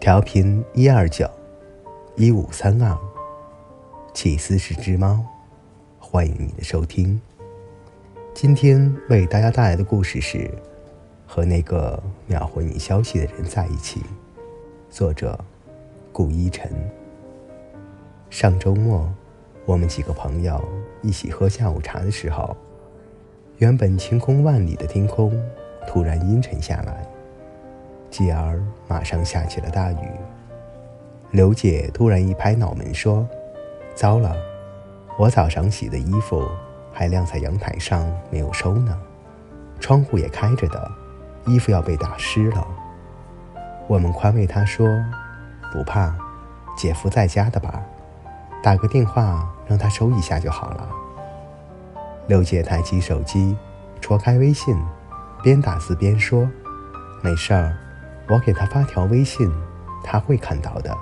调频一二九一五三二，起司是只猫，欢迎你的收听。今天为大家带来的故事是《和那个秒回你消息的人在一起》，作者顾一晨。上周末，我们几个朋友一起喝下午茶的时候，原本晴空万里的天空突然阴沉下来。继而马上下起了大雨。刘姐突然一拍脑门说：“糟了，我早上洗的衣服还晾在阳台上没有收呢，窗户也开着的，衣服要被打湿了。”我们宽慰她说：“不怕，姐夫在家的吧？打个电话让他收一下就好了。”刘姐抬起手机，戳开微信，边打字边说：“没事儿。”我给他发条微信，他会看到的。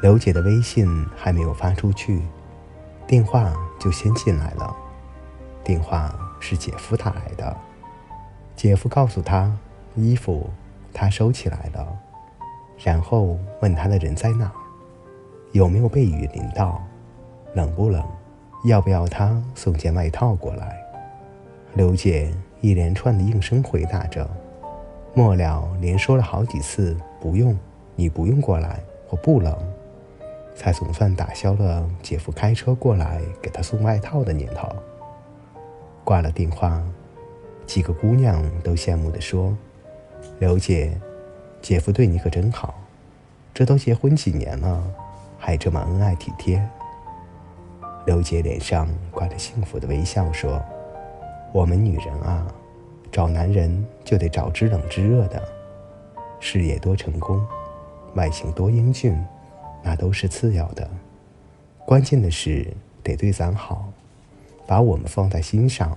刘姐的微信还没有发出去，电话就先进来了。电话是姐夫打来的，姐夫告诉他衣服他收起来了，然后问他的人在哪，有没有被雨淋到，冷不冷，要不要他送件外套过来。刘姐一连串的应声回答着。末了，连说了好几次“不用，你不用过来，我不冷”，才总算打消了姐夫开车过来给他送外套的念头。挂了电话，几个姑娘都羡慕地说：“刘姐，姐夫对你可真好，这都结婚几年了，还这么恩爱体贴。”刘姐脸上挂着幸福的微笑说：“我们女人啊。”找男人就得找知冷知热的，事业多成功，外形多英俊，那都是次要的。关键的是得对咱好，把我们放在心上。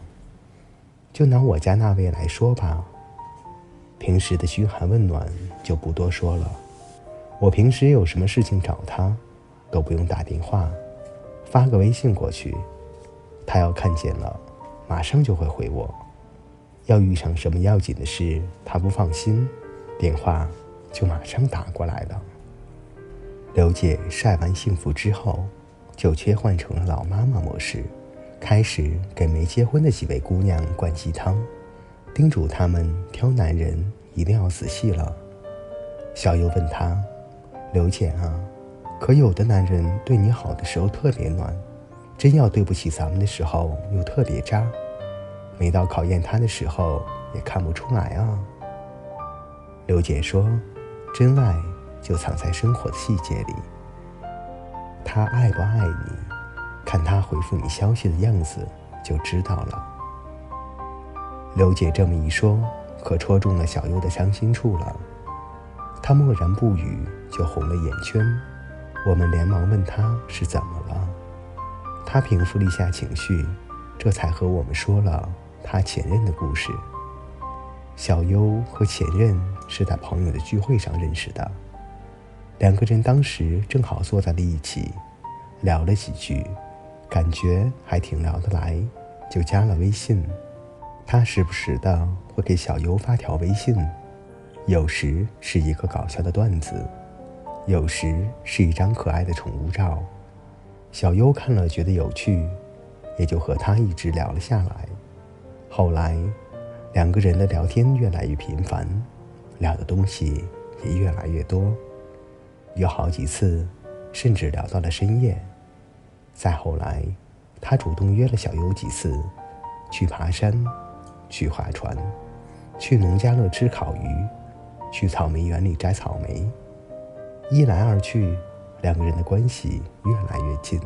就拿我家那位来说吧，平时的嘘寒问暖就不多说了。我平时有什么事情找他，都不用打电话，发个微信过去，他要看见了，马上就会回我。要遇上什么要紧的事，他不放心，电话就马上打过来了。刘姐晒完幸福之后，就切换成了老妈妈模式，开始给没结婚的几位姑娘灌鸡汤，叮嘱她们挑男人一定要仔细了。小优问她：“刘姐啊，可有的男人对你好的时候特别暖，真要对不起咱们的时候又特别渣。”每到考验他的时候，也看不出来啊。刘姐说：“真爱就藏在生活的细节里。他爱不爱你，看他回复你消息的样子就知道了。”刘姐这么一说，可戳中了小优的伤心处了。他默然不语，就红了眼圈。我们连忙问他是怎么了。他平复了一下情绪，这才和我们说了。他前任的故事。小优和前任是在朋友的聚会上认识的，两个人当时正好坐在了一起，聊了几句，感觉还挺聊得来，就加了微信。他时不时的会给小优发条微信，有时是一个搞笑的段子，有时是一张可爱的宠物照。小优看了觉得有趣，也就和他一直聊了下来。后来，两个人的聊天越来越频繁，聊的东西也越来越多，有好几次，甚至聊到了深夜。再后来，他主动约了小优几次，去爬山，去划船，去农家乐吃烤鱼，去草莓园里摘草莓。一来二去，两个人的关系越来越近，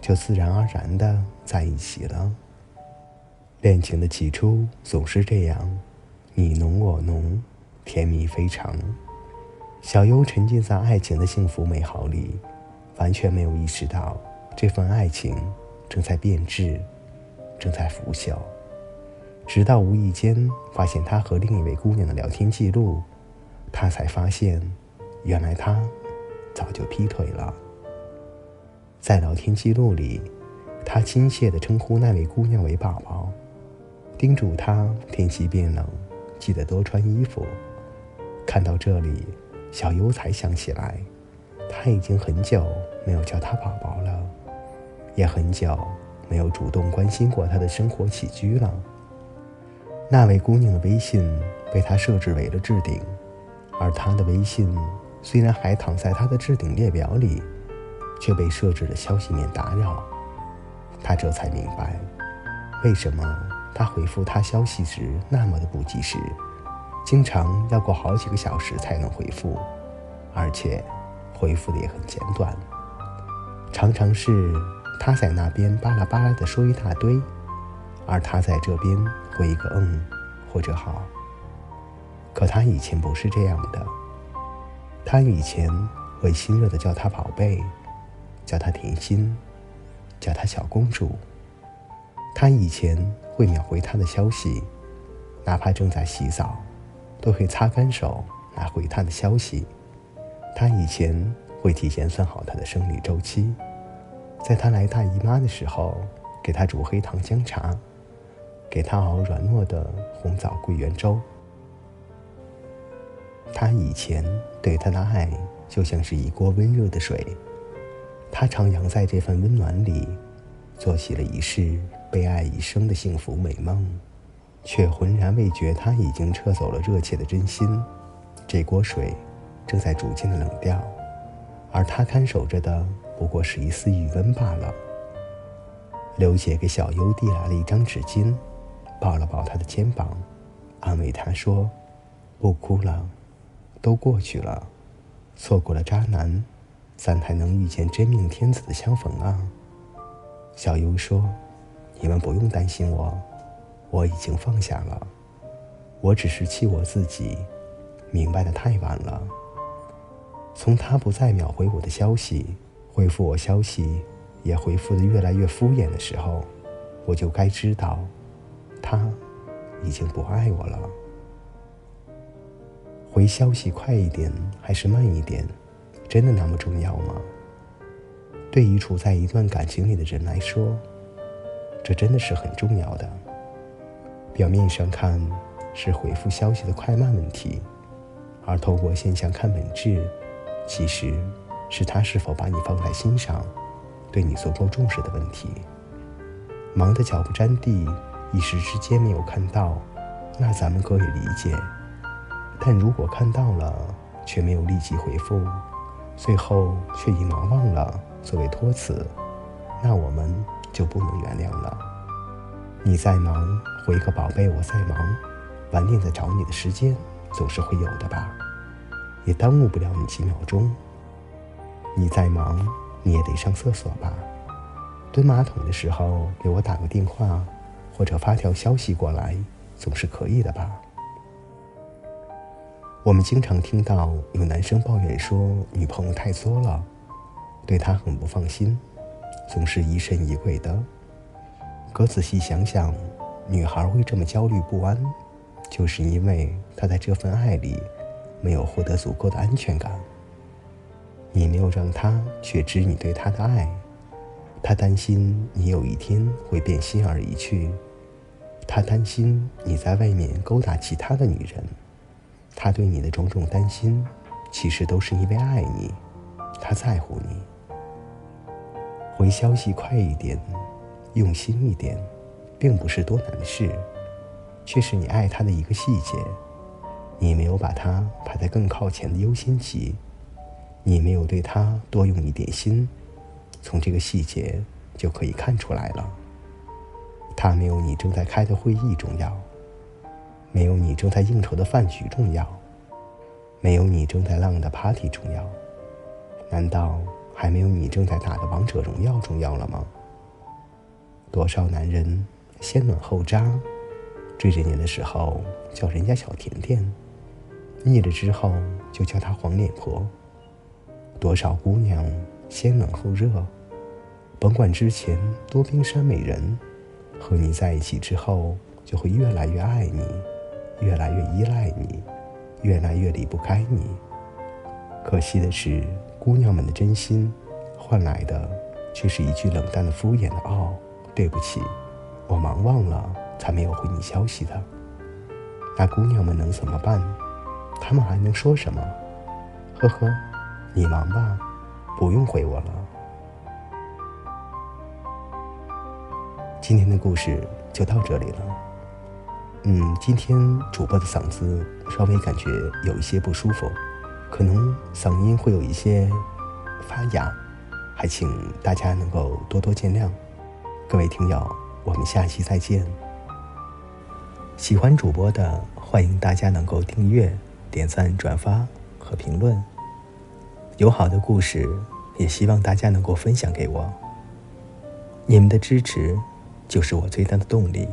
就自然而然的在一起了。恋情的起初总是这样，你侬我侬，甜蜜非常。小优沉浸在爱情的幸福美好里，完全没有意识到这份爱情正在变质，正在腐朽。直到无意间发现他和另一位姑娘的聊天记录，他才发现，原来他早就劈腿了。在聊天记录里，他亲切地称呼那位姑娘为宝宝。叮嘱他天气变冷，记得多穿衣服。看到这里，小优才想起来，他已经很久没有叫他宝宝了，也很久没有主动关心过他的生活起居了。那位姑娘的微信被他设置为了置顶，而他的微信虽然还躺在他的置顶列表里，却被设置了消息免打扰。他这才明白，为什么他回复他消息时那么的不及时。经常要过好几个小时才能回复，而且回复的也很简短。常常是他在那边巴拉巴拉的说一大堆，而他在这边回一个嗯或者好。可他以前不是这样的，他以前会亲热的叫他宝贝，叫他甜心，叫他小公主。他以前会秒回他的消息，哪怕正在洗澡。都会擦干手来回他的消息。他以前会提前算好他的生理周期，在他来大姨妈的时候，给他煮黑糖姜茶，给他熬软糯的红枣桂圆粥。他以前对他的爱就像是一锅温热的水，他徜徉在这份温暖里，做起了一世被爱一生的幸福美梦。却浑然未觉，他已经撤走了热切的真心。这锅水正在逐渐的冷掉，而他看守着的不过是一丝余温罢了。刘姐给小优递来了一张纸巾，抱了抱他的肩膀，安慰他说：“不哭了，都过去了。错过了渣男，咱还能遇见真命天子的相逢啊。”小优说：“你们不用担心我。”我已经放下了，我只是气我自己，明白的太晚了。从他不再秒回我的消息，回复我消息也回复的越来越敷衍的时候，我就该知道，他已经不爱我了。回消息快一点还是慢一点，真的那么重要吗？对于处在一段感情里的人来说，这真的是很重要的。表面上看是回复消息的快慢问题，而透过现象看本质，其实是他是否把你放在心上，对你足够重视的问题。忙得脚不沾地，一时之间没有看到，那咱们可以理解；但如果看到了，却没有立即回复，最后却以忙忘了作为托词，那我们就不能原谅了。你再忙。回个宝贝，我再忙，晚点再找你的时间总是会有的吧，也耽误不了你几秒钟。你再忙，你也得上厕所吧，蹲马桶的时候给我打个电话，或者发条消息过来，总是可以的吧。我们经常听到有男生抱怨说女朋友太作了，对他很不放心，总是疑神疑鬼的。可仔细想想。女孩会这么焦虑不安，就是因为她在这份爱里没有获得足够的安全感。你没有让她觉知你对她的爱，她担心你有一天会变心而离去，她担心你在外面勾搭其他的女人。她对你的种种担心，其实都是因为爱你，她在乎你。回消息快一点，用心一点。并不是多难的事，却是你爱他的一个细节。你没有把他排在更靠前的优先级，你没有对他多用一点心，从这个细节就可以看出来了。他没有你正在开的会议重要，没有你正在应酬的饭局重要，没有你正在浪的 party 重要，难道还没有你正在打的王者荣耀重要了吗？多少男人？先暖后渣，追着你的时候叫人家小甜甜，腻了之后就叫她黄脸婆。多少姑娘先暖后热，甭管之前多冰山美人，和你在一起之后就会越来越爱你，越来越依赖你，越来越离不开你。可惜的是，姑娘们的真心换来的却是一句冷淡的敷衍的“哦，对不起”。我忙忘了，才没有回你消息的。那姑娘们能怎么办？她们还能说什么？呵呵，你忙吧，不用回我了。今天的故事就到这里了。嗯，今天主播的嗓子稍微感觉有一些不舒服，可能嗓音会有一些发哑，还请大家能够多多见谅。各位听友，我们下期再见。喜欢主播的，欢迎大家能够订阅、点赞、转发和评论。有好的故事，也希望大家能够分享给我。你们的支持就是我最大的动力。